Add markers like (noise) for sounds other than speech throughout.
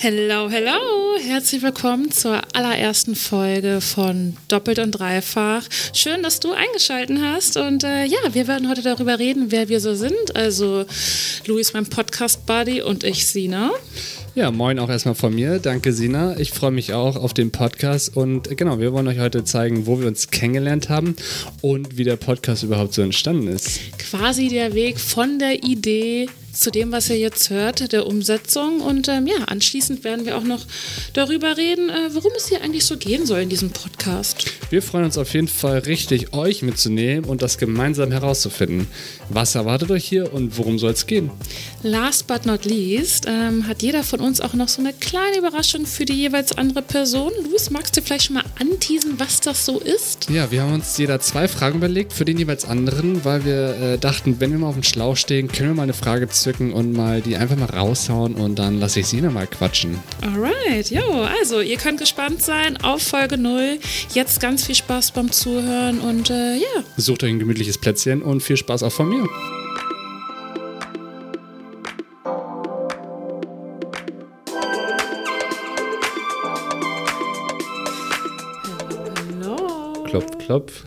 Hello, hello! Herzlich willkommen zur allerersten Folge von Doppelt und Dreifach. Schön, dass du eingeschaltet hast. Und äh, ja, wir werden heute darüber reden, wer wir so sind. Also, Luis, mein Podcast-Buddy und ich, Sina. Ja, moin auch erstmal von mir. Danke, Sina. Ich freue mich auch auf den Podcast. Und genau, wir wollen euch heute zeigen, wo wir uns kennengelernt haben und wie der Podcast überhaupt so entstanden ist. Quasi der Weg von der Idee zu dem, was ihr jetzt hört, der Umsetzung. Und ähm, ja, anschließend werden wir auch noch darüber reden, äh, worum es hier eigentlich so gehen soll in diesem Podcast. Wir freuen uns auf jeden Fall richtig, euch mitzunehmen und das gemeinsam herauszufinden. Was erwartet euch hier und worum soll es gehen? Last but not least ähm, hat jeder von uns auch noch so eine kleine Überraschung für die jeweils andere Person. Luis, magst du vielleicht schon mal anteasen, was das so ist? Ja, wir haben uns jeder zwei Fragen überlegt für den jeweils anderen, weil wir äh, dachten, wenn wir mal auf dem Schlauch stehen, können wir mal eine Frage zücken und mal die einfach mal raushauen und dann lasse ich sie nochmal quatschen. Alright, jo, also ihr könnt gespannt sein auf Folge 0. Jetzt ganz viel Spaß beim Zuhören und äh, ja. Sucht euch ein gemütliches Plätzchen und viel Spaß auch von mir. Hallo. Klopf, klopf.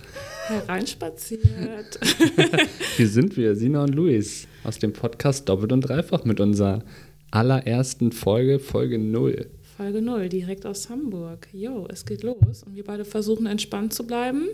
Hereinspaziert. (laughs) Hier sind wir, Sina und Luis, aus dem Podcast Doppelt und Dreifach mit unserer allerersten Folge, Folge 0. Folge 0, direkt aus Hamburg. Jo, es geht los und wir beide versuchen entspannt zu bleiben.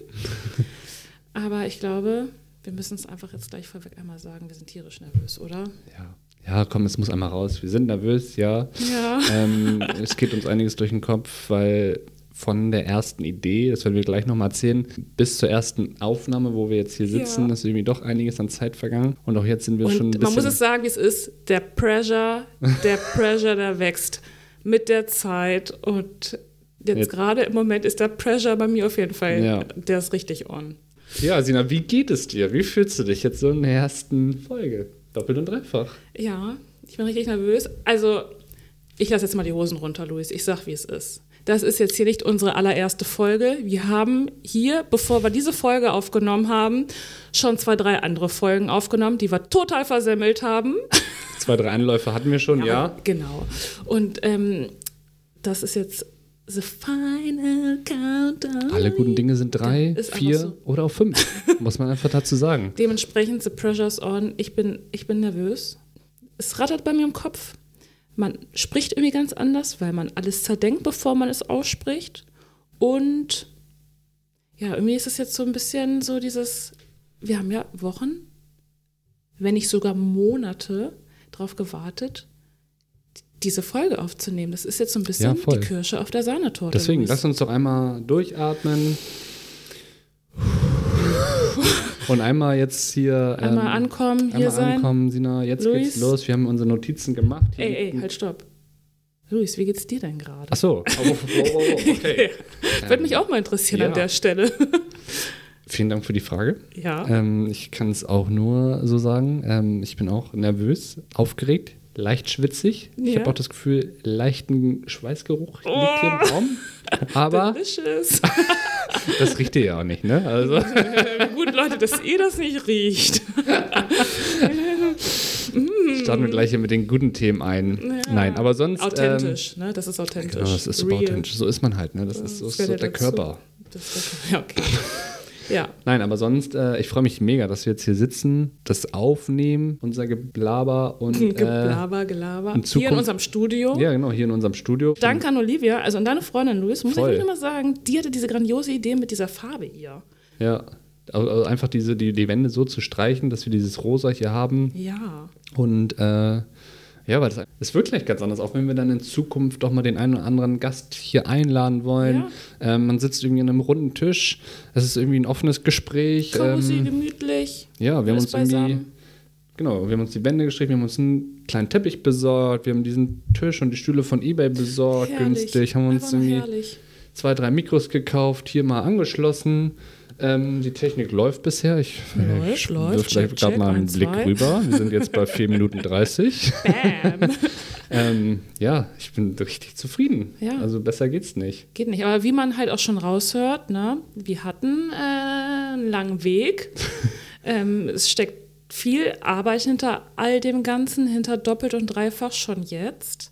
(laughs) Aber ich glaube, wir müssen es einfach jetzt gleich vorweg einmal sagen, wir sind tierisch nervös, oder? Ja. Ja, komm, es muss einmal raus. Wir sind nervös, ja. Ja. Ähm, (laughs) es geht uns einiges durch den Kopf, weil von der ersten Idee, das werden wir gleich nochmal erzählen, bis zur ersten Aufnahme, wo wir jetzt hier sitzen, Ja. ist irgendwie doch einiges an Zeit vergangen. Und auch jetzt sind wir schon ein Und bisschen. man muss es sagen, wie es ist. Der Pressure, der (laughs) Pressure, der wächst mit der Zeit. Und jetzt, Jetzt- gerade im Moment ist der Pressure bei mir auf jeden Fall, Ja. der ist richtig on. ja, Sina, wie geht es dir? Wie fühlst du dich jetzt so in der ersten Folge? Doppelt und dreifach. Ja, ich bin richtig nervös. Also, ich lasse jetzt mal die Hosen runter, Luis. Ich sag, wie es ist. Das ist jetzt hier nicht unsere allererste Folge. Wir haben hier, bevor wir diese Folge aufgenommen haben, schon zwei, drei andere Folgen aufgenommen, die wir total versemmelt haben. (laughs) Zwei, drei Anläufe hatten wir schon, ja. Genau. Und ähm, das ist jetzt the final countdown. Alle guten Dinge sind drei, vier so. oder auch fünf. (laughs) muss man einfach dazu sagen. Dementsprechend, the pressure's on. Ich bin, ich bin nervös. Es rattert bei mir im Kopf. Man spricht irgendwie ganz anders, weil man alles zerdenkt, bevor man es ausspricht. Und ja, irgendwie ist es jetzt so ein bisschen so dieses, wir haben ja Wochen, wenn nicht sogar Monate drauf gewartet, diese Folge aufzunehmen. Das ist jetzt so ein Ja, bisschen voll. die Kirsche auf der Sahnetorte. Deswegen, lass uns doch einmal durchatmen. Und einmal jetzt hier. einmal ähm, ankommen, hier Einmal sein. ankommen, Sina. Jetzt Luis. geht's los. Wir haben unsere Notizen gemacht. Hier Ey, ey, halt, stopp. Luis, wie geht's dir denn gerade? Ach so. Oh, oh, oh, oh, okay. (laughs) Würde mich auch mal interessieren ja. an der Stelle. (laughs) Vielen Dank für die Frage. ja. Ähm, ich kann es auch nur so sagen. Ähm, ich bin auch nervös, aufgeregt, leicht schwitzig. Ich Ja. habe auch das Gefühl, leichten Schweißgeruch liegt hier Oh. im Raum. (laughs) Aber Delicious. das riecht ihr ja auch nicht, ne? Also. Leute, dass ihr das nicht riecht. (laughs) starten wir gleich hier mit den guten Themen ein. Ja. Nein, aber sonst. Authentisch, ne? Das ist Ähm, authentisch. genau, das ist super authentisch. So ist man halt, ne? Das, ist, so ist so ja der. Körper. Das ist ja, okay. (laughs) Ja, Nein, aber sonst, äh, ich freue mich mega, dass wir jetzt hier sitzen, das aufnehmen, unser Geblaber und. (laughs) Äh, Gelaber, Gelaber. in Hier in unserem Studio. ja, genau, hier in unserem Studio. Danke an Olivia, also an deine Freundin Luis, muss Voll. ich wirklich mal sagen, die hatte diese grandiose Idee mit dieser Farbe hier. Ja. Also also einfach diese, die, die Wände so zu streichen, dass wir dieses Rosa hier haben. Ja. Und äh, ja, weil das, es wirkt gleich ganz anders, auch wenn wir dann in Zukunft doch mal den einen oder anderen Gast hier einladen wollen. Ähm, man sitzt irgendwie an einem runden Tisch, es ist irgendwie ein offenes Gespräch. Cozy, Ähm, gemütlich. ja, wir haben uns irgendwie, beisammen. genau, wir haben uns die Wände gestrichen, wir haben uns einen kleinen Teppich besorgt, wir haben diesen Tisch und die Stühle von Ebay besorgt, Herrlich. günstig, haben uns irgendwie herrlich. zwei, drei Mikros gekauft, hier mal angeschlossen. Ähm, die Technik läuft bisher. Ich, Läuft, ich läuft. Check, gerade mal einen Eins, Blick zwei. rüber. Wir sind jetzt bei 4 (laughs) Minuten 30. Bam. (laughs) ähm, ja, ich bin richtig zufrieden. Ja. Also besser geht's nicht. Geht nicht. Aber wie man halt auch schon raushört, ne, wir hatten äh, einen langen Weg. (laughs) ähm, es steckt viel Arbeit hinter all dem Ganzen, hinter doppelt und dreifach schon jetzt.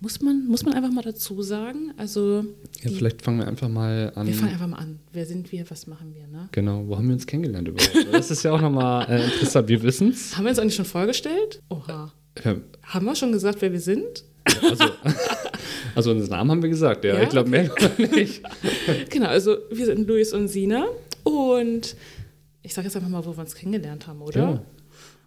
Muss man, muss man einfach mal dazu sagen. Also Ja, vielleicht fangen wir einfach mal an. wir fangen einfach mal an. Wer sind wir? Was machen wir? Ne? Genau, wo haben wir uns kennengelernt überhaupt? (laughs) Das ist ja auch nochmal äh, interessant. Wir wissen es. Haben wir uns eigentlich schon vorgestellt? Oha. Ja, Haben wir schon gesagt, wer wir sind? also, (laughs) also unseren Namen haben wir gesagt, ja. Ja, ich glaube, mehr noch nicht. (laughs) Genau, also wir sind Luis und Sina und ich sage jetzt einfach mal, wo wir uns kennengelernt haben, oder? Ja.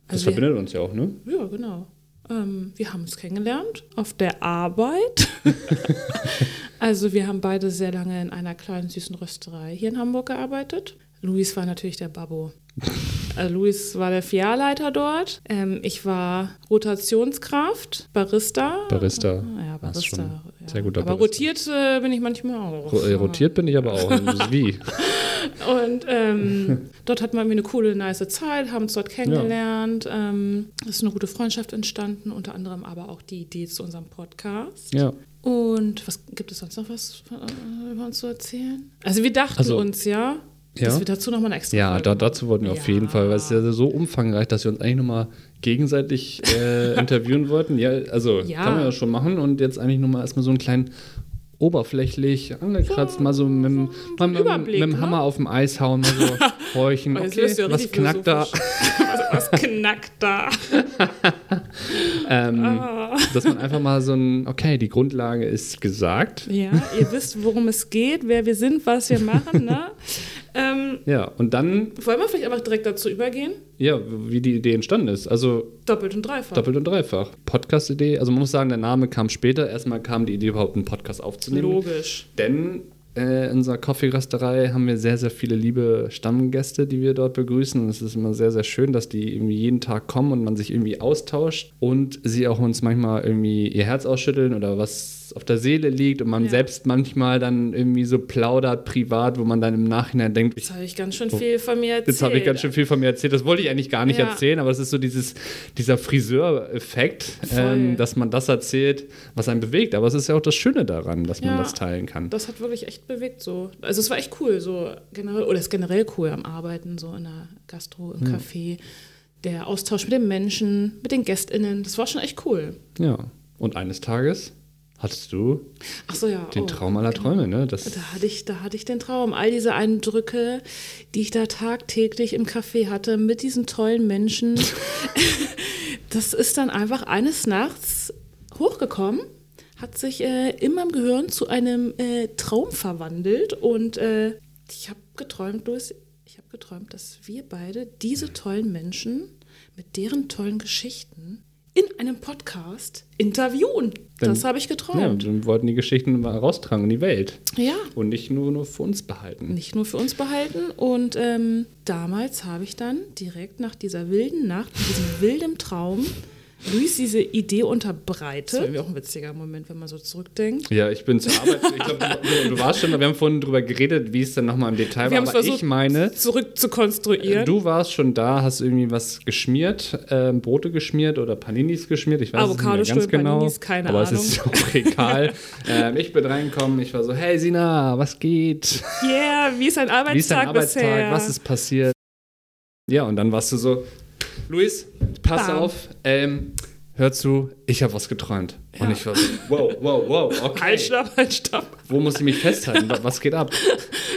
Das Also wir- verbindet uns ja auch, ne? Ja, genau. Ähm, wir haben uns kennengelernt auf der Arbeit. (laughs) also wir haben beide sehr lange in einer kleinen süßen Rösterei hier in Hamburg gearbeitet. Luis war natürlich der Babbo. (laughs) Äh, Luis war der Filialleiter dort. Ähm, ich war Rotationskraft, Barista. Barista. Ja, Barista. ja. sehr guter Aber Barista. rotiert äh, bin ich manchmal auch. Äh, Rotiert bin ich aber auch. (laughs) Wie? (laughs) (laughs) Und ähm, dort hatten wir irgendwie eine coole, nice Zeit, haben uns dort kennengelernt. Ähm, es ist eine gute Freundschaft entstanden, unter anderem aber auch die Idee zu unserem Podcast. Ja. Und was gibt es sonst noch was äh, über uns zu erzählen? Also wir dachten Also- uns ja, Ja. dass wir dazu nochmal eine extra Ja, da, dazu wollten wir auf Ja. jeden Fall, weil es ist ja so umfangreich, dass wir uns eigentlich nochmal gegenseitig äh, interviewen wollten. Ja, also Ja. kann man ja schon machen und jetzt eigentlich nochmal erstmal so einen kleinen oberflächlich angekratzt, mal so mit, dem- mal mit, mit dem ne? Hammer auf dem Eis hauen, mal so (laughs) horchen. Okay, ja was knackt da? was, was knackt da? (laughs) Ähm, Ah. Dass man einfach mal so ein, okay, die Grundlage ist gesagt. Ja, ihr wisst, worum es geht, wer wir sind, was wir machen. Ne? (laughs) ähm, Ja, und dann, wollen wir vielleicht einfach direkt dazu übergehen? ja, wie die Idee entstanden ist. Also Doppelt und dreifach. doppelt und dreifach. Podcast-Idee, also man muss sagen, der Name kam später. Erstmal kam die Idee, überhaupt einen Podcast aufzunehmen. Logisch. Denn äh, in unserer Kaffeerösterei haben wir sehr, sehr viele liebe Stammgäste, die wir dort begrüßen. Und es ist immer sehr, sehr schön, dass die irgendwie jeden Tag kommen und man sich irgendwie austauscht und sie auch uns manchmal irgendwie ihr Herz ausschütteln oder was auf der Seele liegt und man Ja. selbst manchmal dann irgendwie so plaudert privat, wo man dann im Nachhinein denkt, Jetzt habe ich ganz schön viel von mir erzählt. Jetzt habe ich ganz schön viel von mir erzählt. Das wollte ich eigentlich gar nicht Ja. erzählen, aber es ist so dieses, dieser Friseur-Effekt, ähm, dass man das erzählt, was einen bewegt. Aber es ist ja auch das Schöne daran, dass man Ja. das teilen kann. Das hat wirklich echt bewegt so. Also es war echt cool, so generell, oder es ist generell cool am Arbeiten, so in der Gastro, im Café. Der Austausch mit den Menschen, mit den GästInnen, das war schon echt cool. Ja. Und eines Tages hattest du so, ja. den oh, Traum aller genau. Träume, ne? Das, Da hatte, ich, da hatte ich den Traum. All diese Eindrücke, die ich da tagtäglich im Café hatte, mit diesen tollen Menschen. (laughs) das ist dann einfach eines Nachts hochgekommen, hat sich äh, in meinem Gehirn zu einem äh, Traum verwandelt und äh, ich habe geträumt, Louis, ich habe geträumt, dass wir beide diese tollen Menschen mit deren tollen Geschichten in einem Podcast interviewen. Dann- das habe ich ja, geträumt. wir wollten die Geschichten mal raustragen in die Welt ja. und nicht nur, nur für uns behalten. nicht nur für uns behalten. Und ähm, damals habe ich dann direkt nach dieser wilden Nacht, nach diesem (laughs) wilden Traum, Luis diese Idee unterbreitet. Das war irgendwie auch ein witziger Moment, wenn man so zurückdenkt. Ja, ich bin zur Arbeit. Ich glaube, (laughs) du, du warst schon da. Wir haben vorhin drüber geredet, wie es dann nochmal im Detail Wir war. Aber versucht, ich meine, zurück zu konstruieren. Du warst schon da, hast irgendwie was geschmiert, ähm, Brote geschmiert oder Paninis geschmiert. Ich weiß es nicht mehr ganz genau. Paninis, keine aber Ahnung. es ist auch (laughs) egal. ähm, ich bin reingekommen, ich war so, hey Sina, was geht? yeah, wie ist ein Arbeitstag Wie ist dein Arbeitstag? bisher? Was ist passiert? Ja, und dann warst du so, Luis, pass Bam. auf, ähm, hör zu, ich habe was geträumt. Und Ja. ich war so, (laughs) wow, wow, wow, okay. Halt, stopp, halt, stopp. Wo muss ich mich festhalten? Wa- Was geht ab?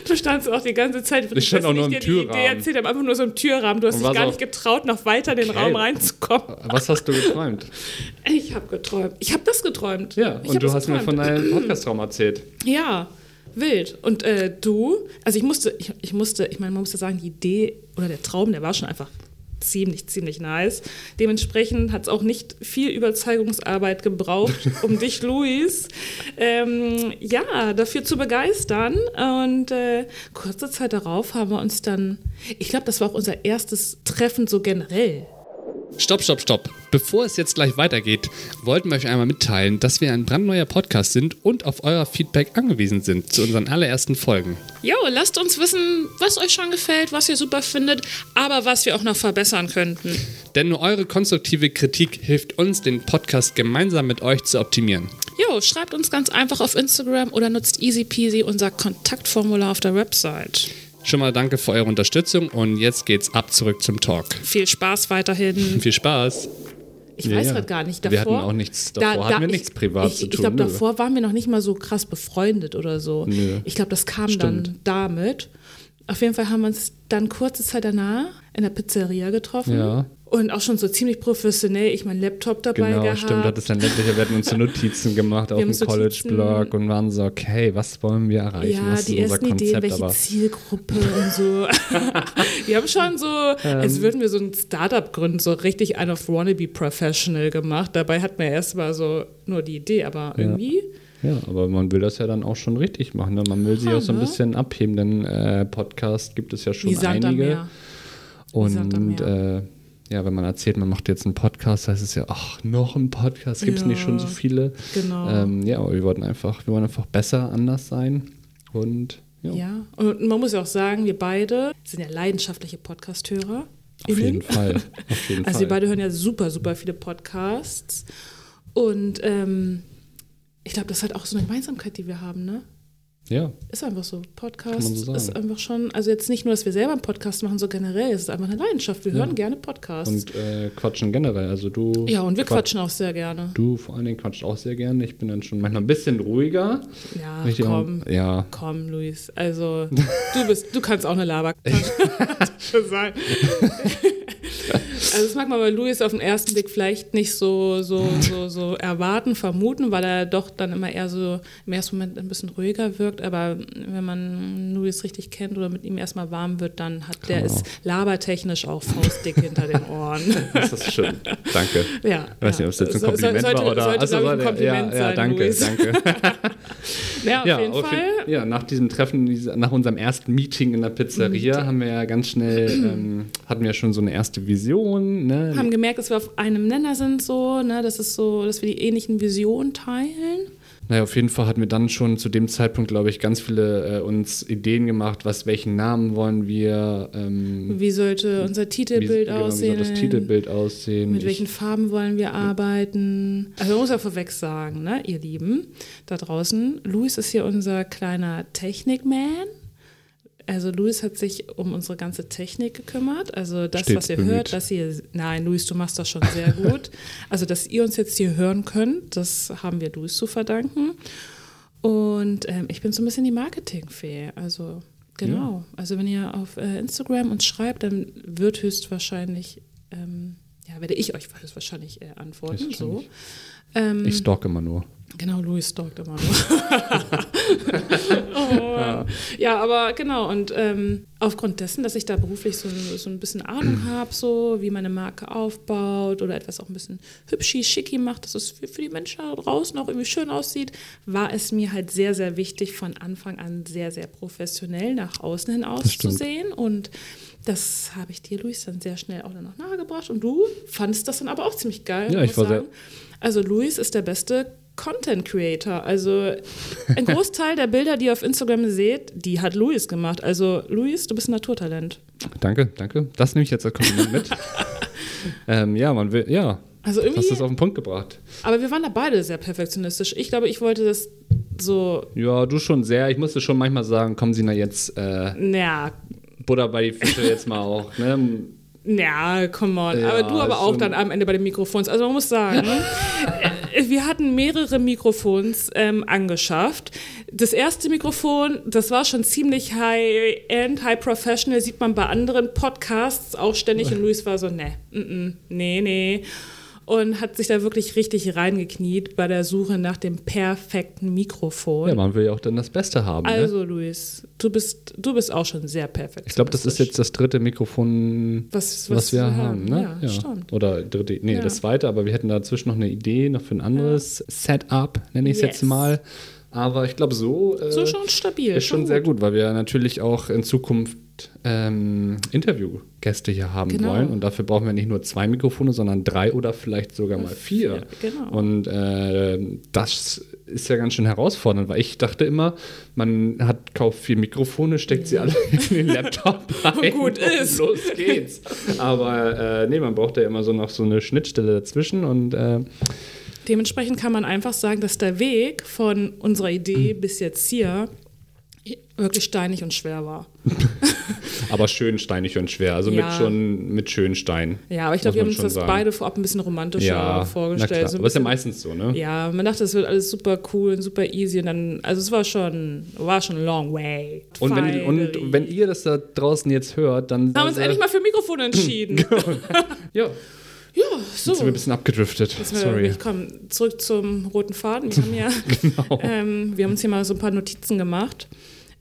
Du standst auch die ganze Zeit. Ich stand auch nur im dir die Türrahmen. Idee erzählt habe, einfach nur so im Türrahmen. Du hast Und dich gar so- nicht getraut, noch weiter in den Okay. Raum reinzukommen. Was hast du geträumt? Ich habe geträumt. Ich habe das geträumt. Ja, ich und du hast mir von geträumt. deinem Podcast-Traum erzählt. Ja, wild. Und äh, du, also ich musste, ich, ich musste, ich meine, man musste sagen, die Idee oder der Traum, der war schon einfach ziemlich, ziemlich nice. Dementsprechend hat es auch nicht viel Überzeugungsarbeit gebraucht, um (laughs) dich, Luis, ähm, ja, dafür zu begeistern. Und äh, kurze Zeit darauf haben wir uns dann, ich glaube, das war auch unser erstes Treffen so generell. Stopp, stopp, stopp. Bevor es jetzt gleich weitergeht, wollten wir euch einmal mitteilen, dass wir ein brandneuer Podcast sind und auf euer Feedback angewiesen sind zu unseren allerersten Folgen. Jo, lasst uns wissen, was euch schon gefällt, was ihr super findet, aber was wir auch noch verbessern könnten. Denn nur eure konstruktive Kritik hilft uns, den Podcast gemeinsam mit euch zu optimieren. Jo, schreibt uns ganz einfach auf Instagram oder nutzt easy peasy unser Kontaktformular auf der Website. Schon mal danke für eure Unterstützung und jetzt geht's ab zurück zum Talk. Viel Spaß weiterhin. (laughs) Viel Spaß. Ich Ja, weiß ja. gerade gar nicht. Davor, Wir hatten auch nichts- davor hatten wir nichts privat ich, zu Ich tun, glaube, nö. davor waren wir noch nicht mal so krass befreundet oder so. Nö. Ich glaube, das kam dann damit. Auf jeden Fall haben wir uns dann kurze Zeit danach in der Pizzeria getroffen. Ja. Und auch schon so ziemlich professionell, ich meinen Laptop dabei Genau, gehabt. stimmt. Hat es dann letztlich, wir hatten uns so Notizen gemacht auf dem College-Blog und waren so, okay, was wollen wir erreichen? ja, was ist die unser ersten Konzept? Ideen, welche aber Zielgruppe und so. (laughs) wir haben schon so, Ähm. als würden wir so ein Startup gründen, so richtig ein auf Wannabe Professional gemacht. Dabei hat man erst mal so nur die Idee, aber irgendwie. ja, aber man will das ja dann auch schon richtig machen. Ne? Man will sich auch so ein ne? bisschen abheben, denn äh, Podcast gibt es ja schon einige. Meer. Wie Sand am Und äh, ja, wenn man erzählt, man macht jetzt einen Podcast, heißt es ja, ach, noch ein Podcast, gibt es Ja. nicht schon so viele. Genau. Ähm, ja, aber wir wollten einfach, wir wollen einfach besser, anders sein. Und ja, Ja, und man muss ja auch sagen, wir beide sind ja leidenschaftliche Podcast-Hörer. auf jeden Fall. Auf (laughs) jeden Also wir beide hören ja super, super viele Podcasts. Und ähm, ich glaube, das ist halt auch so eine Gemeinsamkeit, die wir haben, ne? Ja, Ist einfach so. Podcast so ist einfach schon, also jetzt nicht nur, dass wir selber einen Podcast machen, so generell, es ist einfach eine Leidenschaft. Wir Ja. hören gerne Podcasts. und äh, quatschen generell. Also du. ja, und wir quat- quatschen auch sehr gerne. Du vor allen Dingen quatscht auch sehr gerne. Ich bin dann schon manchmal ein bisschen ruhiger. Ja, die komm. auch- Ja, Komm, Luis. Also, du bist, du kannst auch eine Laber (laughs) sein. (laughs) Also das mag man bei Luis auf den ersten Blick vielleicht nicht so, so, (laughs) so, so erwarten, vermuten, weil er doch dann immer eher so im ersten Moment ein bisschen ruhiger wirkt. Aber wenn man Luis richtig kennt oder mit ihm erstmal warm wird, dann hat der Genau. ist labertechnisch auch faustdick hinter den Ohren. (laughs) das ist schön. Danke. Ja, Ich weiß nicht, ob es jetzt ein So- Kompliment sollte, war oder sollte, Ach so, glaube ich, ein Kompliment ja, ja, sein, danke, Luis. danke. (laughs) Ja, auf ja, jeden auf Fall. jeden- ja, nach diesem Treffen, nach unserem ersten Meeting in der Pizzeria, haben wir ja ganz schnell, ähm, hatten wir ja schon so eine erste Vision. Ne? haben gemerkt, dass wir auf einem Nenner sind, so, ne, das ist so, dass wir die ähnlichen Visionen teilen. Naja, auf jeden Fall hatten wir dann schon zu dem Zeitpunkt, glaube ich, ganz viele äh, uns Ideen gemacht, was, welchen Namen wollen wir, ähm, Wie sollte unser wie, Titelbild genau, wie aussehen? soll das Titelbild aussehen. Mit Ich- welchen Farben wollen wir arbeiten? Also man muss ja vorweg sagen, ne, ihr Lieben da draußen, Luis ist hier unser kleiner Technikman. Also Luis hat sich um unsere ganze Technik gekümmert. Also das, Stets was ihr bemüht. hört, dass ihr, nein, Luis, du machst das schon sehr (laughs) gut. also dass ihr uns jetzt hier hören könnt, das haben wir Luis zu verdanken. Und ähm, ich bin so ein bisschen die Marketingfee. Also genau. Also wenn ihr auf äh, Instagram uns schreibt, dann wird höchstwahrscheinlich, ähm, ja, werde ich euch höchstwahrscheinlich äh, antworten. So. Höchstwahrscheinlich. Ähm, ich stalk immer nur. Genau, Louis stalkt immer nur. (laughs) oh. ja. aber genau. Und ähm, aufgrund dessen, dass ich da beruflich so, so ein bisschen Ahnung (clears throat) habe, so wie meine Marke aufbaut oder etwas auch ein bisschen hübschi, schicki macht, dass es für, für die Menschen da draußen auch irgendwie schön aussieht, war es mir halt sehr, sehr wichtig, von Anfang an sehr, sehr professionell nach außen hin auszusehen. Und das habe ich dir, Luis, dann sehr schnell auch dann noch nahegebracht. Und du fandest das dann aber auch ziemlich geil. Ja, ich war sehr- sagen. Also Luis ist der beste Content Creator. Also ein (laughs) Großteil der Bilder, die ihr auf Instagram seht, die hat Luis gemacht. Also Luis, du bist ein Naturtalent. Danke, danke. Das nehme ich jetzt als Kompliment mit. (laughs) ähm, ja, man will, ja. Also Hast irgendwie, du es auf den Punkt gebracht? aber wir waren da beide sehr perfektionistisch. Ich glaube, ich wollte das so, Ja, du schon sehr. Ich musste schon manchmal sagen, kommen Sie na jetzt äh, naja, Butter bei die Fische jetzt mal auch. Ne? Ja, come on. Ja, aber du aber auch schon. dann am Ende bei den Mikrofons. Also man muss sagen, äh, (laughs) wir hatten mehrere Mikrofons ähm, angeschafft. Das erste Mikrofon, das war schon ziemlich high-end, high-professional, sieht man bei anderen Podcasts auch ständig. Und Luis war so, ne, nee, nee. Und hat sich da wirklich richtig reingekniet bei der Suche nach dem perfekten Mikrofon. Ja, man will ja auch dann das Beste haben. ne? also Luis, du bist, du bist auch schon sehr perfekt. Ich glaube, das ist jetzt das dritte Mikrofon, Was- was, was wir haben. haben. Ne? Ja, stimmt. Oder dritte, nee, Ja. das zweite, aber wir hätten dazwischen noch eine Idee, noch für ein anderes Setup, nenne ich es Yes. jetzt mal. Aber ich glaube, so, äh, so schon stabil. ist schon sehr gut, weil wir natürlich auch in Zukunft ähm, Interviewgäste hier haben Genau. wollen. Und dafür brauchen wir nicht nur zwei Mikrofone, sondern drei oder vielleicht sogar mal vier. Vier, genau. Und äh, das ist ja ganz schön herausfordernd, weil ich dachte immer, man hat kauft vier Mikrofone, steckt sie alle in den Laptop (laughs) rein gut ist. los geht's. Aber äh, nee, man braucht ja immer so noch so eine Schnittstelle dazwischen und äh, Dementsprechend kann man einfach sagen, dass der Weg von unserer Idee Mhm. bis jetzt hier wirklich steinig und schwer war. (laughs) Aber schön steinig und schwer. Also Ja. mit schon mit schönen Steinen. Ja, aber ich glaube, wir haben uns das sagen. beide vorab ein bisschen romantischer Ja, vorgestellt. Na klar. So Aber ist ja meistens so, ne? Ja, man dachte, es wird alles super cool und super easy und dann, also es war schon, war schon long way. Und wenn, und wenn ihr das da draußen jetzt hört, dann. Wir haben uns endlich mal für Mikrofone entschieden. (laughs) (laughs) Ja, ja, so. sind wir ein bisschen abgedriftet. Jetzt Sorry. Ich komme zurück zum roten Faden. Wir haben ja, (laughs) (laughs) Genau. ähm, wir haben uns hier mal so ein paar Notizen gemacht.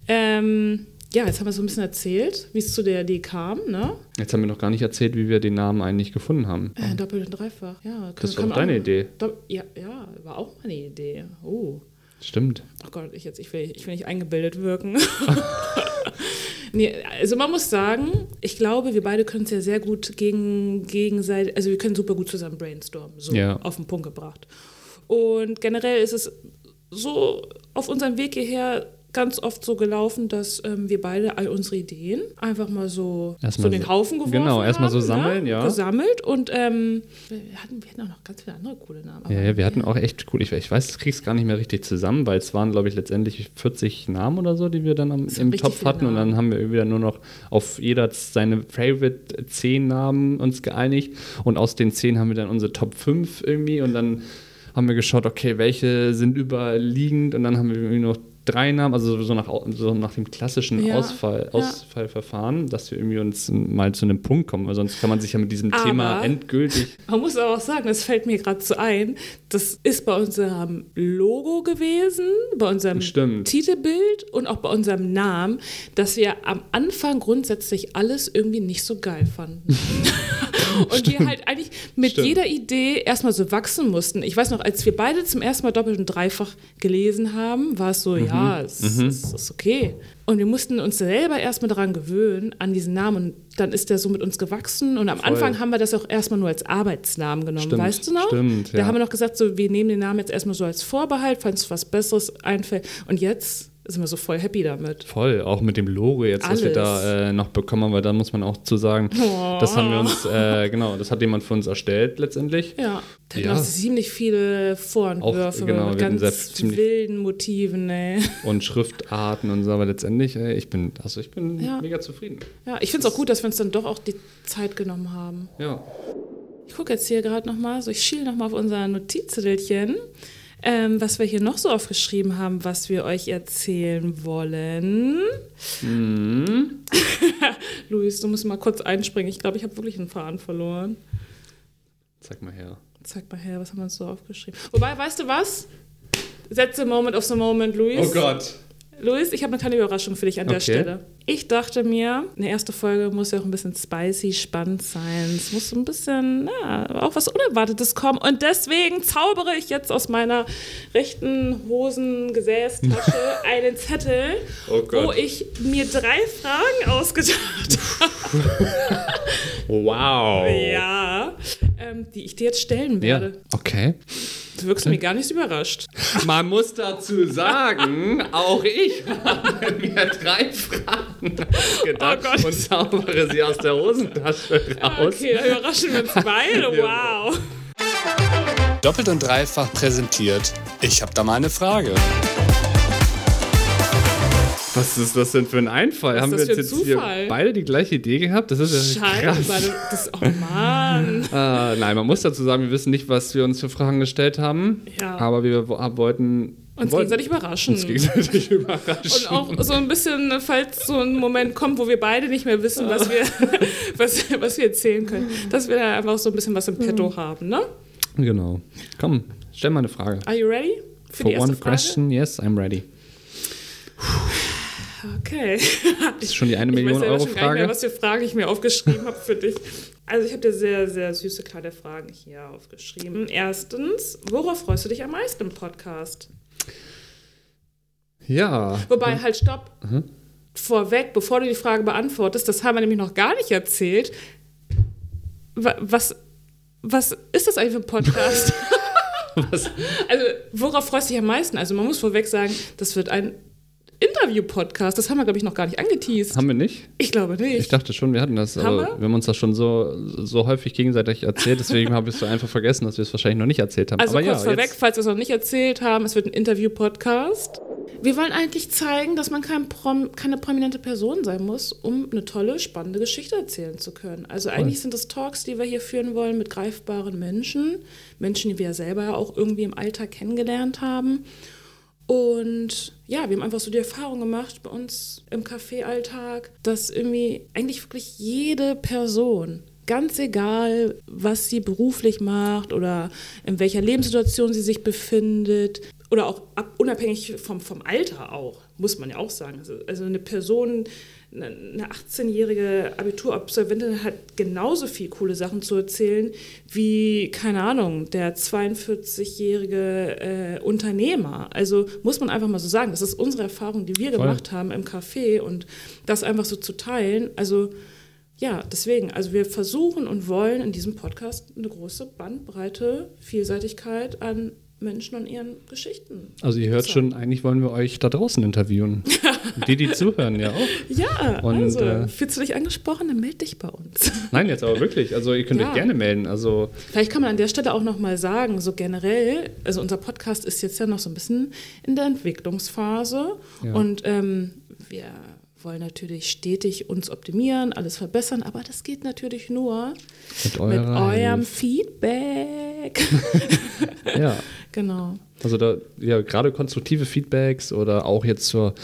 Ähm, ja, jetzt haben wir so ein bisschen erzählt, wie es zu der Idee kam, ne? Jetzt haben wir noch gar nicht erzählt, wie wir den Namen eigentlich gefunden haben. Äh, doppelt und dreifach. Ja, Das war man deine auch- Idee. Ja, ja, war auch meine Idee. Oh. Stimmt. Ach Gott, ich, jetzt, ich, will, ich will nicht eingebildet wirken. (laughs) nee, also man muss sagen, ich glaube, wir beide können es ja sehr gut gegen, gegenseitig, also wir können super gut zusammen brainstormen, so Ja. auf den Punkt gebracht. Und generell ist es so auf unserem Weg hierher ganz oft so gelaufen, dass ähm, wir beide all unsere Ideen einfach mal so, Erstmal so den Haufen geworfen genau, erstmal so haben, sammeln, ne? ja. Gesammelt und ähm, wir, hatten, wir hatten auch noch ganz viele andere coole Namen. Ja, ja, wir hatten auch echt cool. Ich, ich weiß, ich krieg's gar nicht mehr richtig zusammen, weil es waren, glaube ich, letztendlich 40 Namen oder so, die wir dann am, im Topf hatten. Und dann haben wir wieder nur noch auf jeder seine Favorite 10 Namen uns geeinigt. Und aus den 10 haben wir dann unsere Top 5 irgendwie. Und dann haben wir geschaut, okay, welche sind überliegend. Und dann haben wir irgendwie noch drei Namen, also so nach, so nach dem klassischen Ja, Ausfall, ja. Ausfallverfahren, dass wir irgendwie uns mal zu einem Punkt kommen. Weil sonst kann man sich ja mit diesem Aber- Thema endgültig Man muss aber auch sagen, das fällt mir gerade so ein, das ist bei unserem Logo gewesen, bei unserem Stimmt. Titelbild und auch bei unserem Namen, dass wir am Anfang grundsätzlich alles irgendwie nicht so geil fanden. (laughs) (laughs) und wir halt eigentlich mit Stimmt. jeder Idee erstmal so wachsen mussten. Ich weiß noch, als wir beide zum ersten Mal doppelt und dreifach gelesen haben, war es so, Mhm. ja, es, es ist okay. Und wir mussten uns selber erstmal daran gewöhnen, an diesen Namen. Und dann ist der so mit uns gewachsen. Und am Voll. Anfang haben wir das auch erstmal nur als Arbeitsnamen genommen. Stimmt, weißt du noch? stimmt, Da ja. haben wir noch gesagt, so, wir nehmen den Namen jetzt erstmal so als Vorbehalt, falls uns was Besseres einfällt. Und jetzt sind wir so voll happy damit. Voll, auch mit dem Logo jetzt, was wir da äh, noch bekommen haben, weil da muss man auch zu sagen, Oh. das haben wir uns, äh, genau, das hat jemand für uns erstellt letztendlich. Ja, da Ja. noch ziemlich viele Vorentwürfe Auch, genau, mit hatten ganz wilden Motiven. Ey. Und Schriftarten und so, aber letztendlich, äh, ich bin, also ich bin Ja. mega zufrieden. Ja, ich finde es auch gut, dass wir uns dann doch auch die Zeit genommen haben. Ja. Ich gucke jetzt hier gerade nochmal, so ich schiele nochmal auf unser Notizzettelchen, ähm, was wir hier noch so aufgeschrieben haben, was wir euch erzählen wollen. Mhm. (laughs) Luis, du musst mal kurz einspringen. Ich glaube, ich habe wirklich einen Faden verloren. Zeig mal her. Zeig mal her, was haben wir uns so aufgeschrieben? Wobei, weißt du was? That's the moment of the moment, Luis. Oh Gott. Luis, ich habe eine kleine Überraschung für dich an der Okay. Stelle. Ich dachte mir, eine erste Folge muss ja auch ein bisschen spicy, spannend sein. Es muss so ein bisschen, na, auch was Unerwartetes kommen. Und deswegen zaubere ich jetzt aus meiner rechten Hosengesäßtasche (laughs) einen Zettel, Oh wo ich mir drei Fragen ausgedacht (laughs) Wow. habe. Ja, ähm, die ich dir jetzt stellen Ja, werde. okay. Du wirkst mir gar nicht überrascht. Man muss dazu sagen, auch ich habe mir drei Fragen ausgedacht Oh Gott. und zaubere sie aus der Hosentasche raus. Okay, da überraschen wir uns beide. (laughs) Wow. Doppelt und dreifach präsentiert. Ich habe da mal eine Frage. Was ist das denn für ein Einfall? Was Haben wir jetzt, jetzt hier beide die gleiche Idee gehabt? Das ist ja Scheiße, krass. das, oh Mann. (laughs) Äh, nein, man muss dazu sagen, wir wissen nicht, was wir uns für Fragen gestellt haben. Ja. Aber wir wo- wollten Uns wollten gegenseitig überraschen. uns gegenseitig (laughs) überraschen. Und auch so ein bisschen, falls so ein Moment kommt, wo wir beide nicht mehr wissen, was wir, (laughs) was, was wir erzählen können, dass wir da einfach so ein bisschen was im Petto haben, ne? Genau. Komm, stell mal eine Frage. Are you ready? Für For one Frage? question, yes, I'm ready. Okay. (laughs) Das ist schon die eine Million Euro schon nicht mehr, Frage. was für Fragen ich mir aufgeschrieben habe für dich. Also ich habe dir sehr, sehr süße kleine Fragen hier aufgeschrieben. Erstens, worauf freust du dich am meisten im Podcast? Ja. Wobei, halt, stopp. Vorweg, bevor du die Frage beantwortest, das haben wir nämlich noch gar nicht erzählt. Wa- Was, was ist das eigentlich für ein Podcast? (laughs) Was? Also, worauf freust du dich am meisten? Also, man muss vorweg sagen, das wird ein Interview-Podcast. Das haben wir, glaube ich, noch gar nicht angeteased. Haben wir nicht? Ich glaube nicht. Ich dachte schon, wir hatten das. Haben aber wir? wir haben uns das schon so, so häufig gegenseitig erzählt. Deswegen habe ich es so einfach vergessen, dass wir es wahrscheinlich noch nicht erzählt haben. also, aber kurz ja, vorweg, jetzt, falls wir es noch nicht erzählt haben, es wird ein Interview-Podcast. wir wollen eigentlich zeigen, dass man kein Prom keine prominente Person sein muss, um eine tolle, spannende Geschichte erzählen zu können. Also eigentlich sind das Talks, die wir hier führen wollen mit greifbaren Menschen, Menschen, die wir selber ja auch irgendwie im Alltag kennengelernt haben. Und ja, wir haben einfach so die Erfahrung gemacht bei uns im Café-Alltag, dass irgendwie eigentlich wirklich jede Person ganz egal, was sie beruflich macht oder in welcher Lebenssituation sie sich befindet oder auch ab, unabhängig vom, vom Alter auch, muss man ja auch sagen. Also, also eine Person, eine 18-jährige Abiturabsolventin hat genauso viel coole Sachen zu erzählen wie, keine Ahnung, der 42-jährige äh, Unternehmer. Also muss man einfach mal so sagen, das ist unsere Erfahrung, die wir Voll. gemacht haben im Café und das einfach so zu teilen. Also ja, deswegen, also wir versuchen und wollen in diesem Podcast eine große Bandbreite, Vielseitigkeit an Menschen und ihren Geschichten. Also ihr hört so. schon, eigentlich wollen wir euch da draußen interviewen. (laughs) die, die zuhören, ja auch. Ja, und, also äh, fühlst du dich angesprochen, dann melde dich bei uns. (laughs) Nein, jetzt aber wirklich. Also ihr könnt ja. euch gerne melden. Also Vielleicht kann man an der Stelle auch noch mal sagen, so generell, also unser Podcast ist jetzt ja noch so ein bisschen in der Entwicklungsphase ja. und ähm, wir wollen natürlich stetig uns optimieren, alles verbessern, aber das geht natürlich nur mit, mit eurem Feedback. (laughs) ja. Genau. Also da, ja, gerade konstruktive Feedbacks oder auch jetzt zur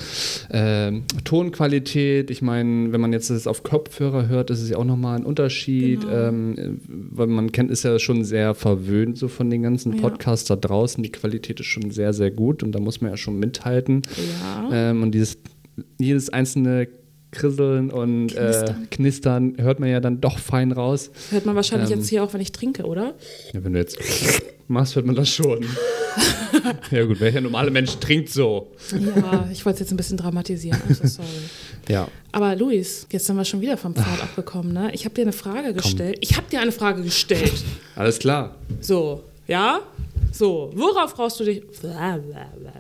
äh, Tonqualität. Ich meine, wenn man jetzt das auf Kopfhörer hört, ist es ja auch nochmal ein Unterschied, genau. ähm, weil man kennt, ist ja schon sehr verwöhnt so von den ganzen Podcasts ja. da draußen. Die Qualität ist schon sehr, sehr gut und da muss man ja schon mithalten. Ja. Ähm, und dieses jedes einzelne Krisseln und äh, Knistern. Äh, Knistern. hört man ja dann doch fein raus. Hört man wahrscheinlich ähm, jetzt hier auch, wenn ich trinke, oder? Ja, wenn du jetzt (laughs) machst, hört man das schon. (laughs) ja gut, welcher normale Mensch trinkt so? Ja, ich wollte es jetzt ein bisschen dramatisieren. I'm so sorry. Ja. Aber Luis, jetzt sind wir schon wieder vom Pfad abgekommen, ne? Ich habe dir eine Frage gestellt. Komm. Ich habe dir eine Frage gestellt. Alles klar. So, ja? So, worauf freust du dich?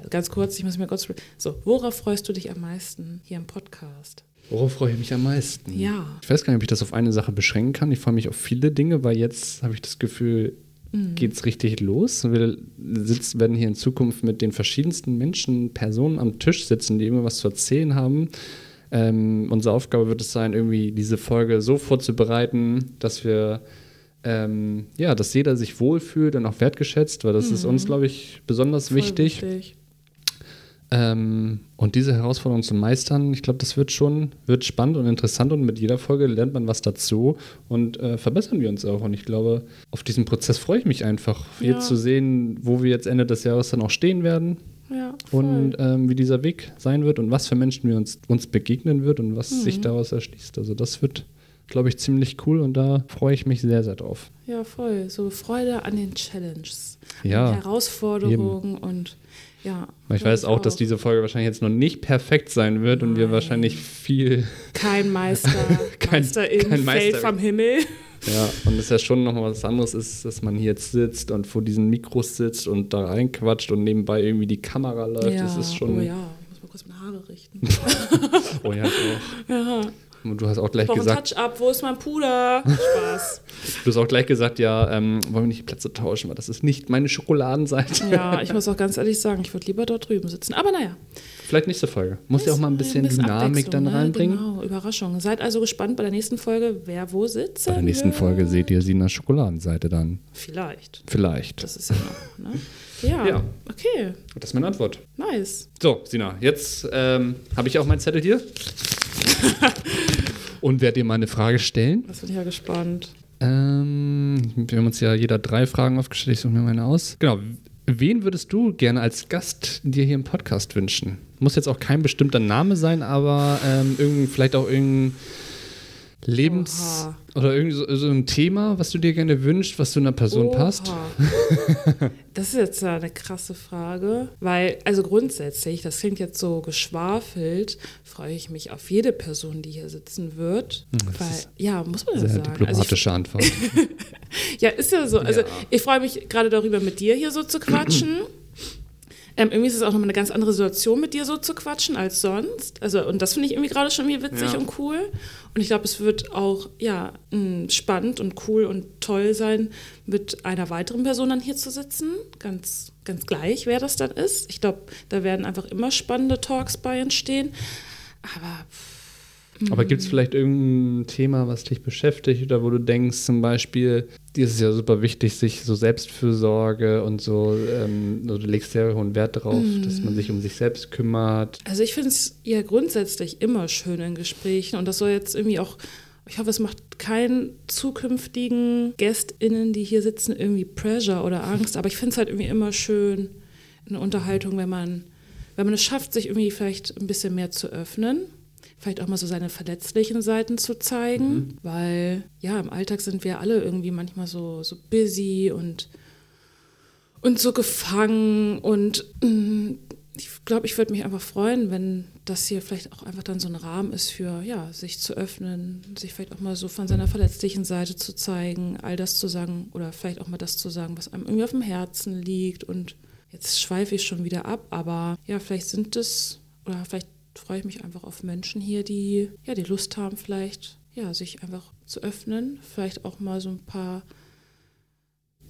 Ganz kurz, ich muss mir kurz. So, worauf freust du dich am meisten hier im Podcast? Worauf freue ich mich am meisten? Ja. Ich weiß gar nicht, ob ich das auf eine Sache beschränken kann. Ich freue mich auf viele Dinge, weil jetzt habe ich das Gefühl, mhm. geht es richtig los. Wir sitzen, werden hier in Zukunft mit den verschiedensten Menschen, Personen am Tisch sitzen, die immer was zu erzählen haben. Ähm, unsere Aufgabe wird es sein, irgendwie diese Folge so vorzubereiten, dass wir ähm, ja, dass jeder sich wohlfühlt und auch wertgeschätzt, weil das mhm. ist uns, glaube ich, besonders Voll wichtig. wichtig. Ähm, und diese Herausforderung zu meistern, ich glaube, das wird schon wird spannend und interessant und mit jeder Folge lernt man was dazu und äh, verbessern wir uns auch. Und ich glaube, auf diesen Prozess freue ich mich einfach, ja. jetzt zu sehen, wo wir jetzt Ende des Jahres dann auch stehen werden. Ja, und ähm, wie dieser Weg sein wird und was für Menschen wir uns, uns begegnen wird und was mhm. sich daraus erschließt. Also das wird, glaube ich, ziemlich cool und da freue ich mich sehr, sehr drauf. Ja, voll. So Freude an den Challenges, ja, Herausforderungen eben. und ja. Ich weiß auch, auch, dass diese Folge wahrscheinlich jetzt noch nicht perfekt sein wird Nein. und wir wahrscheinlich viel. Kein Meister, kein, (laughs) Meisterin kein Meister. fällt vom Himmel. Ja, und es ja schon noch mal was anderes ist, dass man hier jetzt sitzt und vor diesen Mikros sitzt und da reinquatscht und nebenbei irgendwie die Kamera läuft. Ja, das ist schon. Oh ja, muss mal kurz meine Haare richten. (laughs) oh ja, auch. Ja. Und du hast auch gleich ich gesagt. Touch-up, wo ist mein Puder? Spaß. (laughs) du hast auch gleich gesagt, ja, ähm, wollen wir nicht die Plätze tauschen, weil das ist nicht meine Schokoladenseite. ja, ich muss auch ganz ehrlich sagen, ich würde lieber dort drüben sitzen. Aber naja. Vielleicht nächste Folge. Muss ja auch mal ein bisschen, ein bisschen Dynamik dann ne? reinbringen. Genau, Überraschung. Seid also gespannt bei der nächsten Folge, wer wo sitzt. Bei der nächsten. Folge seht ihr sie in der Schokoladenseite dann. Vielleicht. Vielleicht. Das ist ja noch, ne? Ja, (laughs) ja, okay. Das ist meine Antwort. Nice. So, Sina, jetzt ähm, habe ich auch meinen Zettel hier. (laughs) und werde dir mal eine Frage stellen. Das bin ich ja gespannt. Ähm, wir haben uns ja jeder drei Fragen aufgestellt. Ich suche mir meine aus. Genau. Wen würdest du gerne als Gast dir hier im Podcast wünschen? Muss jetzt auch kein bestimmter Name sein, aber ähm, irgend, vielleicht auch irgendein Lebens- Oha. oder irgendwie so, so, ein Thema, was du dir gerne wünschst, was zu einer Person Oha. passt? (laughs) das ist jetzt eine krasse Frage, weil, also grundsätzlich, das klingt jetzt so geschwafelt, freue ich mich auf jede Person, die hier sitzen wird. Hm, das weil, ja, muss man ja sagen. Diplomatische also ich, Antwort. (laughs) ja, ist ja so. Also, ja. ich freue mich gerade darüber, mit dir hier so zu quatschen. (clears throat) Ähm, irgendwie ist es auch nochmal eine ganz andere Situation, mit dir so zu quatschen als sonst. Also, und das finde ich irgendwie gerade schon irgendwie witzig Ja. und cool. Und ich glaube, es wird auch, ja, spannend und cool und toll sein, mit einer weiteren Person dann hier zu sitzen. Ganz, ganz gleich, wer das dann ist. Ich glaube, da werden einfach immer spannende Talks bei entstehen. Aber Aber gibt es vielleicht irgendein Thema, was dich beschäftigt oder wo du denkst, zum Beispiel, ist es ja super wichtig, sich so Selbstfürsorge und so, ähm, du legst sehr hohen Wert darauf, dass man sich um sich selbst kümmert. Also ich finde es ja grundsätzlich immer schön in Gesprächen und das soll jetzt irgendwie auch, ich hoffe, es macht keinen zukünftigen GästInnen, die hier sitzen, irgendwie Pressure oder Angst, aber ich finde es halt irgendwie immer schön in Unterhaltung, wenn man, wenn man es schafft, sich irgendwie vielleicht ein bisschen mehr zu öffnen. Vielleicht auch mal so seine verletzlichen Seiten zu zeigen, weil ja, im Alltag sind wir alle irgendwie manchmal so, so busy und und so gefangen und mm, ich glaube, ich würde mich einfach freuen, wenn das hier vielleicht auch einfach dann so ein Rahmen ist für, ja, sich zu öffnen, sich vielleicht auch mal so von seiner verletzlichen Seite zu zeigen, all das zu sagen oder vielleicht auch mal das zu sagen, was einem irgendwie auf dem Herzen liegt und jetzt schweife ich schon wieder ab, aber ja, vielleicht sind es oder vielleicht freue ich mich einfach auf Menschen hier, die ja, die Lust haben vielleicht, ja, sich einfach zu öffnen, vielleicht auch mal so ein paar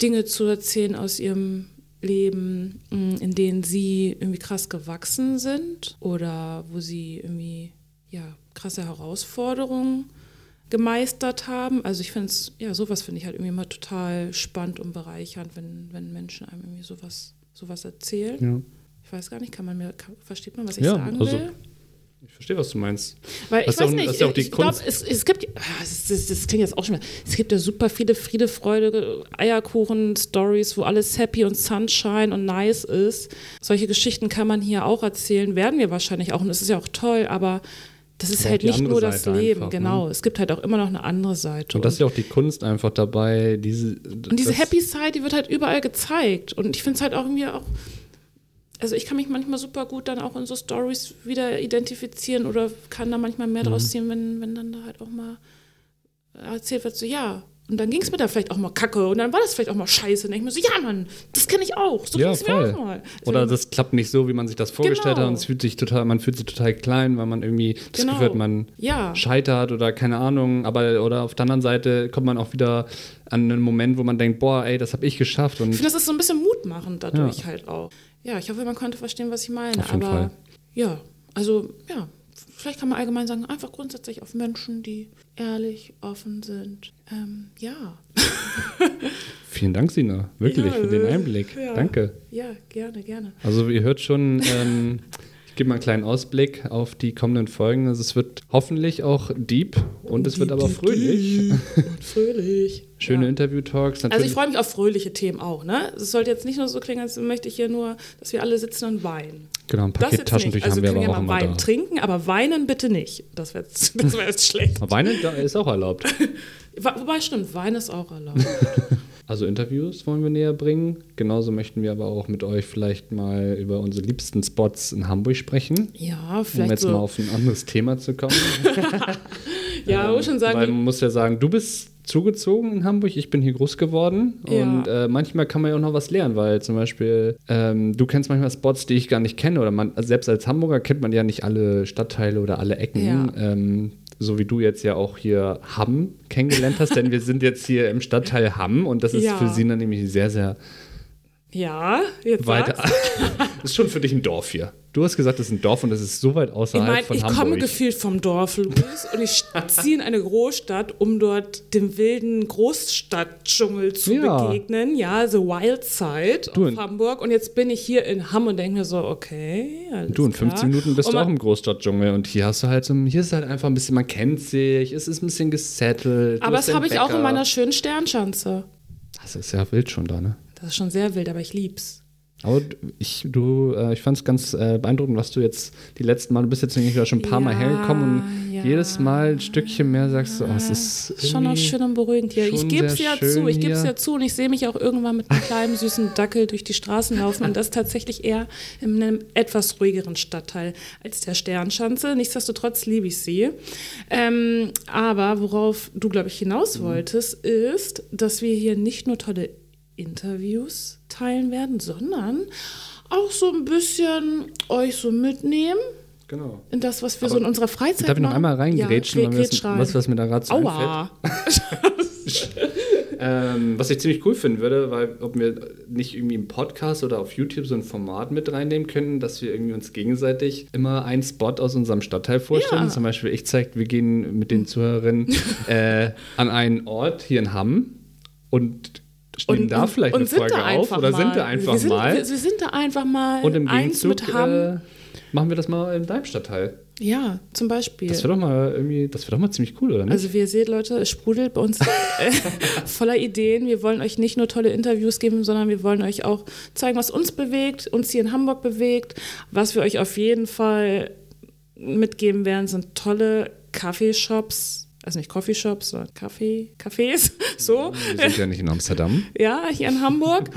Dinge zu erzählen aus ihrem Leben, mh, in denen sie irgendwie krass gewachsen sind oder wo sie irgendwie ja, krasse Herausforderungen gemeistert haben. Also ich finde es, ja, sowas finde ich halt irgendwie immer total spannend und bereichernd, wenn, wenn Menschen einem irgendwie sowas, sowas erzählen. Ja. Ich weiß gar nicht, kann man mir, kann, versteht man, was ich Ja, sagen also will? Ich verstehe, was du meinst. Weil Das ich weiß auch- nicht, das die ich glaube, es, es gibt, ah, das, das, das klingt jetzt auch schon es gibt ja super viele Friede, Freude, Eierkuchen-Stories, wo alles happy und Sunshine und nice ist. Solche Geschichten kann man hier auch erzählen, werden wir wahrscheinlich auch und es ist ja auch toll, aber das ist halt nicht nur das Seite Leben, einfach, ne? genau. Es gibt halt auch immer noch eine andere Seite. Und das ist ja auch die Kunst einfach dabei, diese. Und diese Happy Side, die wird halt überall gezeigt. Und ich finde es halt auch irgendwie auch. Also ich kann mich manchmal super gut dann auch in so Stories wieder identifizieren oder kann da manchmal mehr draus ziehen, wenn, wenn dann da halt auch mal erzählt wird, so ja. Und dann ging es mir da vielleicht auch mal kacke und dann war das vielleicht auch mal scheiße. Und dann denke ich mir so, ja Mann, das kenne ich auch. So Ja, voll. auch mal. Oder das klappt nicht so, wie man sich das vorgestellt Genau. hat und es fühlt sich total, man fühlt sich total klein, weil man irgendwie das Genau. Gefühl hat, man Ja. scheitert oder keine Ahnung, aber oder auf der anderen Seite kommt man auch wieder an einen Moment, wo man denkt, boah, ey, das habe ich geschafft und Ich finde, das ist so ein bisschen mutmachend dadurch Ja. halt auch. Ja, ich hoffe, man konnte verstehen, was ich meine. Auf jeden aber Fall. ja, also ja, vielleicht kann man allgemein sagen, einfach grundsätzlich auf Menschen, die ehrlich, offen sind. Ähm, ja. (laughs) vielen Dank, Sina, wirklich Ja, für den äh, Einblick. ja. Danke. Ja, gerne, gerne. Also ihr hört schon, ähm, (laughs) gebe mal einen kleinen Ausblick auf die kommenden Folgen. Also es wird hoffentlich auch deep und es wird aber fröhlich. Und (laughs) fröhlich. Schöne ja. Interview-Talks. Also ich freue mich auf fröhliche Themen auch, ne? Es sollte jetzt nicht nur so klingen, als möchte ich hier nur, dass wir alle sitzen und weinen. Genau, ein Paket Taschentücher. Also haben wir können aber ja auch mal immer Wein da. trinken, aber weinen bitte nicht. Das wäre jetzt, (laughs) das wär jetzt schlecht. (laughs) Weinen ist auch erlaubt. Wo- Wobei, stimmt, Wein ist auch erlaubt. Also Interviews wollen wir näher bringen. Genauso möchten wir aber auch mit euch vielleicht mal über unsere liebsten Spots in Hamburg sprechen. Ja, Um vielleicht jetzt so. mal auf ein anderes Thema zu kommen. (laughs) ja, muss schon sagen, Weil man muss ja sagen, du bist zugezogen in Hamburg, ich bin hier groß geworden Ja. und äh, manchmal kann man ja auch noch was lernen, weil zum Beispiel ähm, du kennst manchmal Spots, die ich gar nicht kenne oder man, selbst als Hamburger kennt man ja nicht alle Stadtteile oder alle Ecken, Ja. ähm, so wie du jetzt ja auch hier Hamm kennengelernt hast, denn wir sind jetzt hier im Stadtteil Hamm und das ist Ja. für Sina nämlich sehr, sehr ja, jetzt weit. sagst das (laughs) ist schon für dich ein Dorf hier. Du hast gesagt, das ist ein Dorf und das ist so weit Ich außerhalb meine, von ich Hamburg. komme gefühlt vom Dorf, Luis, und ich ziehe in eine Großstadt, um dort dem wilden Großstadtdschungel zu Ja. begegnen. Ja, the Wild Side Du, in- Hamburg. Und jetzt bin ich hier in Hamm und denke mir so, okay, Du, in klar. 15 Minuten bist du auch im Großstadtdschungel und hier hast du halt so, hier ist halt einfach ein bisschen, man kennt sich, es ist ein bisschen gesettelt. Aber das habe ich auch in meiner schönen Sternschanze. Das ist ja wild schon da, ne? Das ist schon sehr wild, aber ich lieb's. Aber ich, du, äh, ich fand es ganz äh, beeindruckend, was du jetzt die letzten Mal, du bist jetzt nämlich schon ein paar Mal Ja, hergekommen und ja. jedes Mal ein Stückchen mehr sagst du, oh, es ist schon auch schön und beruhigend hier. Ich gebe es ja zu, ich gebe es ja zu und ich sehe mich auch irgendwann mit einem kleinen süßen Dackel durch die Straßen laufen und das tatsächlich eher in einem etwas ruhigeren Stadtteil als der Sternschanze. Nichtsdestotrotz liebe ich sie. Ähm, aber worauf du, glaube ich, hinaus Mhm. wolltest, ist, dass wir hier nicht nur tolle Interviews teilen werden, sondern auch so ein bisschen euch so mitnehmen Genau. in das, was wir Aber so in unserer Freizeit Darf ich noch machen. einmal reingrätschen, ja, weil das, was, was mir da gerade so? Aua. (laughs) Ähm, was ich ziemlich cool finden würde, weil ob wir nicht irgendwie im Podcast oder auf YouTube so ein Format mit reinnehmen können, dass wir irgendwie uns gegenseitig immer einen Spot aus unserem Stadtteil vorstellen. Ja. Zum Beispiel, ich zeige, wir gehen mit den Zuhörerinnen (laughs) äh, an einen Ort hier in Hamm und stehen da vielleicht eine sind Folge da auf einfach oder mal. sind da einfach wir sind, mal. Wir, wir sind da einfach mal und im eins Gegenzug mit Hamm. äh, machen wir das mal in deinem Stadtteil. ja, zum Beispiel. Das wäre doch mal irgendwie, das wäre doch mal ziemlich cool, oder nicht? Also wie ihr seht, Leute, es sprudelt bei uns äh, (laughs) voller Ideen. Wir wollen euch nicht nur tolle Interviews geben, sondern wir wollen euch auch zeigen, was uns bewegt, uns hier in Hamburg bewegt. Was wir euch auf jeden Fall mitgeben werden, sind tolle Kaffeeshops. Also nicht Coffeeshops, sondern Kaffee, Cafés. (laughs) So. wir sind ja nicht in Amsterdam. (laughs) Ja, hier in Hamburg.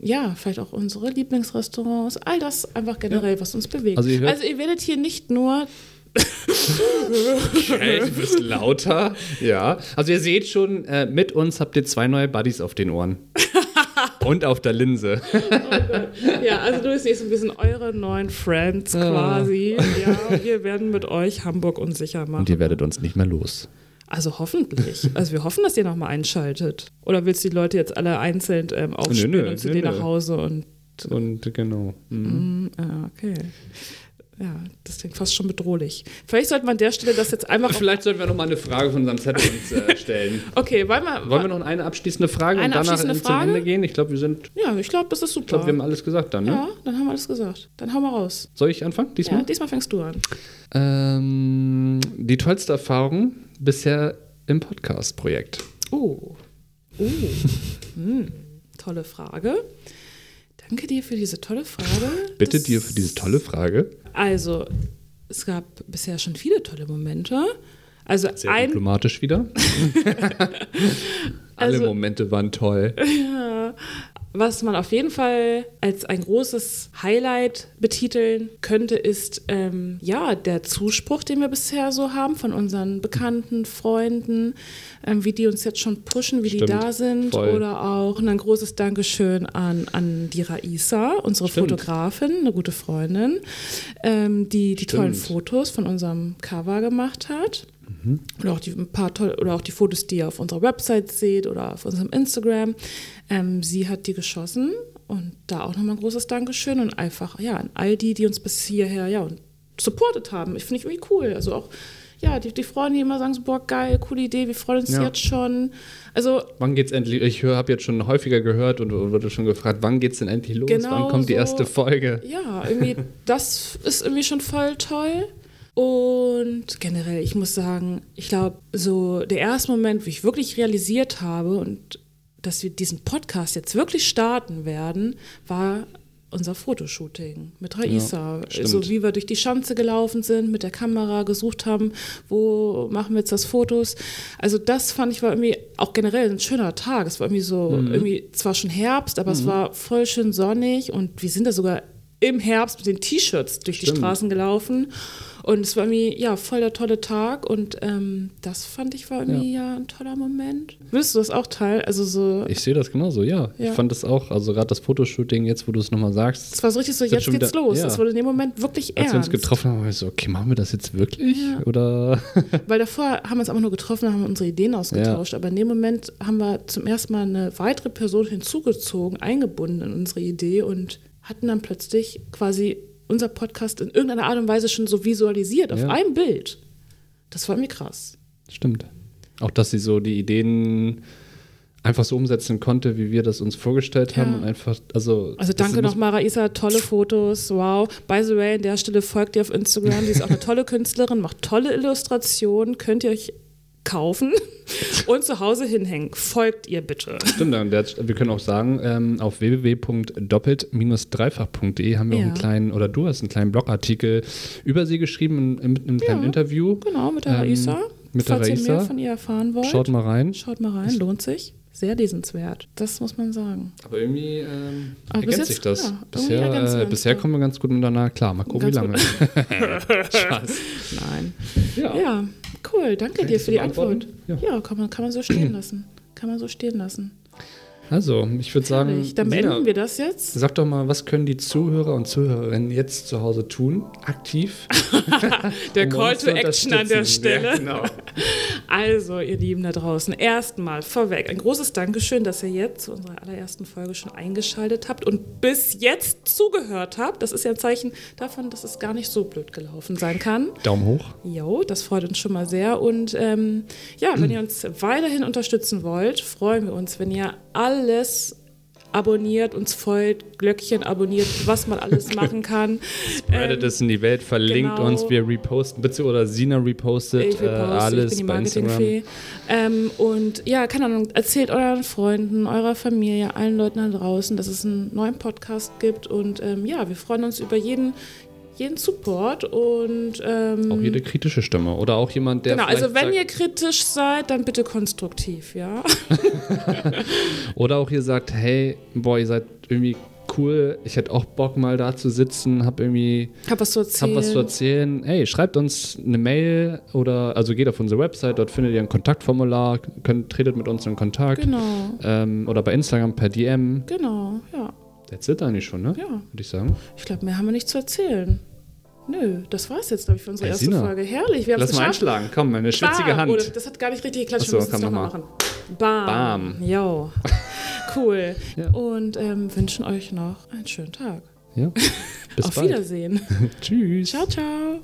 Ja, vielleicht auch unsere Lieblingsrestaurants. All das einfach generell, was uns bewegt. Also ihr also ihr werdet hier nicht nur (laughs) Okay, du bist lauter. Ja. Also ihr seht schon, äh, mit uns habt ihr zwei neue Buddies auf den Ohren. Und auf der Linse. Ja, also du bist ein bisschen eure neuen Friends quasi. Ja, wir werden mit euch Hamburg unsicher machen. Und ihr werdet uns nicht mehr los. Also hoffentlich. Also wir hoffen, dass ihr nochmal einschaltet. Oder willst du die Leute jetzt alle einzeln ähm, aufspielen Nö, nö, und zu nö, dir nach Hause und Und genau. Mhm. Mm, ah, okay. Ja, das klingt fast schon bedrohlich. Vielleicht sollte man an der Stelle das jetzt einfach. Vielleicht sollten wir noch mal eine Frage von unserem Zettel uns äh, stellen. (laughs) Okay, wollen wir. Wollen wir noch eine abschließende Frage Eine und danach abschließende in- zum Frage? Ende gehen? Ich glaube, wir sind. Ja, ich glaube, das ist super. Ich glaube, wir haben alles gesagt dann, ne? ja, dann haben wir alles gesagt. Dann hau mal raus. Soll ich anfangen? Ja, Diesmal? diesmal fängst du an. Ähm, die tollste Erfahrung bisher im Podcast-Projekt. Oh. Oh. (laughs) hm. Tolle Frage. Danke dir für diese tolle Frage. Bitte Das- dir für diese tolle Frage. Also, es gab bisher schon viele tolle Momente. Also Sehr ein, diplomatisch wieder. (laughs) Alle Also- Momente waren toll. was man auf jeden Fall als ein großes Highlight betiteln könnte, ist ähm, ja der Zuspruch, den wir bisher so haben von unseren Bekannten, Freunden, ähm, wie die uns jetzt schon pushen, wie die Stimmt, da sind. voll. Oder auch ein großes Dankeschön an, an die Raisa, unsere Stimmt. Fotografin, eine gute Freundin, ähm, die die tollen Stimmt. Fotos von unserem Cover gemacht hat. Mhm. Oder auch die ein paar tolle, oder auch die Fotos, die ihr auf unserer Website seht oder auf unserem Instagram. Ähm, sie hat die geschossen und da auch nochmal ein großes Dankeschön und einfach ja an all die, die uns bis hierher ja und supportet haben. Ich finde ich irgendwie cool. Also auch ja die, die Freunde, die immer sagen so boah geil, coole Idee, wir freuen uns Ja. jetzt schon. Also Wann geht's endlich? Ich habe jetzt schon häufiger gehört und wurde schon gefragt, wann geht's denn endlich los? Genau wann kommt die so. erste Folge? ja irgendwie (laughs) das ist irgendwie schon voll toll. Und generell, ich muss sagen, ich glaube, so der erste Moment, wo ich wirklich realisiert habe und dass wir diesen Podcast jetzt wirklich starten werden, war unser Fotoshooting mit Raisa. stimmt. so wie wir durch die Schanze gelaufen sind, mit der Kamera gesucht haben, wo machen wir jetzt das Fotos. Also das fand ich war irgendwie auch generell ein schöner Tag. Es war irgendwie so, Mhm. irgendwie zwar schon Herbst, aber es war voll schön sonnig und wir sind da sogar im Herbst mit den T-Shirts durch die Stimmt. Straßen gelaufen. Und es war irgendwie, ja, voll der tolle Tag. Und ähm, das fand ich war irgendwie ja. ein toller Moment. Willst du das auch teilen? Also so, Ich sehe das genauso, ja. Ja. Ich fand das auch, also gerade das Fotoshooting, jetzt wo du es nochmal sagst, es war so richtig so, jetzt geht's wieder- los. ja. Es wurde in dem Moment wirklich als wir uns ernst. getroffen haben, war ich so, okay, machen wir das jetzt wirklich? Ja. Oder (laughs) Weil davor haben wir uns aber nur getroffen und haben unsere Ideen ausgetauscht. Aber in dem Moment haben wir zum ersten Mal eine weitere Person hinzugezogen, eingebunden in unsere Idee und hatten dann plötzlich quasi unser Podcast in irgendeiner Art und Weise schon so visualisiert, auf Ja. einem Bild. Das war mir krass. Stimmt. Auch, dass sie so die Ideen einfach so umsetzen konnte, wie wir das uns vorgestellt haben Ja. und einfach, also. Also danke nochmal, Raisa, tolle Fotos, wow. By the way, an der Stelle folgt ihr auf Instagram, die ist auch eine tolle Künstlerin, macht tolle Illustrationen, könnt ihr euch kaufen (laughs) und zu Hause hinhängen. Folgt ihr bitte. Stimmt, der, wir können auch sagen, ähm, auf www.doppelt-dreifach.de haben wir auch Ja. einen kleinen, oder du hast einen kleinen Blogartikel über sie geschrieben, in, mit einem kleinen Ja, Interview. Genau, mit der Ähm, Raisa. mit der Falls ihr Raisa. mehr von ihr erfahren wollt, Schaut mal rein. schaut mal rein, lohnt sich. Sehr lesenswert. Das muss man sagen. Aber irgendwie ähm, Aber ergänzt sich das. ja, bisher äh, bisher kommen wir ganz gut miteinander klar. Mal gucken, wie Ganz lange. (laughs) Spaß. (laughs) Nein. Ja. Ja, cool. Danke ich dir für die? Antwort. Ja, kann, man, kann man so stehen lassen. Kann man so stehen lassen. Also, ich würde sagen. Dann Sina, beenden wir das jetzt. sag doch mal, was können die Zuhörer und Zuhörerinnen jetzt zu Hause tun, aktiv? (laughs) Der um Call to Action an der. Stelle. Ja, genau. (laughs) Also, ihr Lieben da draußen, erstmal vorweg ein großes Dankeschön, dass ihr jetzt zu unserer allerersten Folge schon eingeschaltet habt und bis jetzt zugehört habt. Das ist ja ein Zeichen davon, dass es gar nicht so blöd gelaufen sein kann. Daumen hoch. Jo, das freut uns schon mal sehr. Und ähm, ja, wenn ihr uns weiterhin unterstützen wollt, freuen wir uns, wenn ihr alles abonniert, uns folgt, Glöckchen abonniert, was man alles (laughs) machen kann. Spreadet es in die Welt, verlinkt genau. uns, wir reposten, bitte oder Sina repostet Ich will äh, alles ich bin die. Marketingfee. Ähm, und ja, keine Ahnung, erzählt euren Freunden, eurer Familie, allen Leuten da draußen, dass es einen neuen Podcast gibt. Und ähm, ja, wir freuen uns über jeden, jeden Support. Und ähm, Auch jede kritische Stimme oder auch jemand, der genau, also wenn ihr sagt, kritisch seid, dann bitte konstruktiv, ja. (laughs) oder auch ihr sagt, hey, boah, ihr seid irgendwie cool, ich hätte auch Bock mal da zu sitzen, hab irgendwie Hab was zu erzählen. Hab was zu erzählen. Hey, schreibt uns eine Mail oder also geht auf unsere Website, dort findet ihr ein Kontaktformular, könnt, tretet mit uns in Kontakt. Genau, Ähm, oder bei Instagram per DM. genau, ja. That's it eigentlich schon, ne? Ja. Würde ich sagen. Ich glaube, mehr haben wir nicht zu erzählen. Nö, das war's jetzt, glaube ich, für unsere erste Sina, Folge. Herrlich, wir haben es Lass mal geschafft. einschlagen. Komm, meine schwitzige Bam. Hand. Oder, das hat gar nicht richtig geklatscht. So, wir müssen es komm, noch mal mach machen. Bam. Bam. Jo. (laughs) Cool. Ja. Und ähm, wünschen euch noch einen schönen Tag. Ja. (laughs) Bis Auf bald. Wiedersehen. (laughs) Tschüss. ciao, ciao.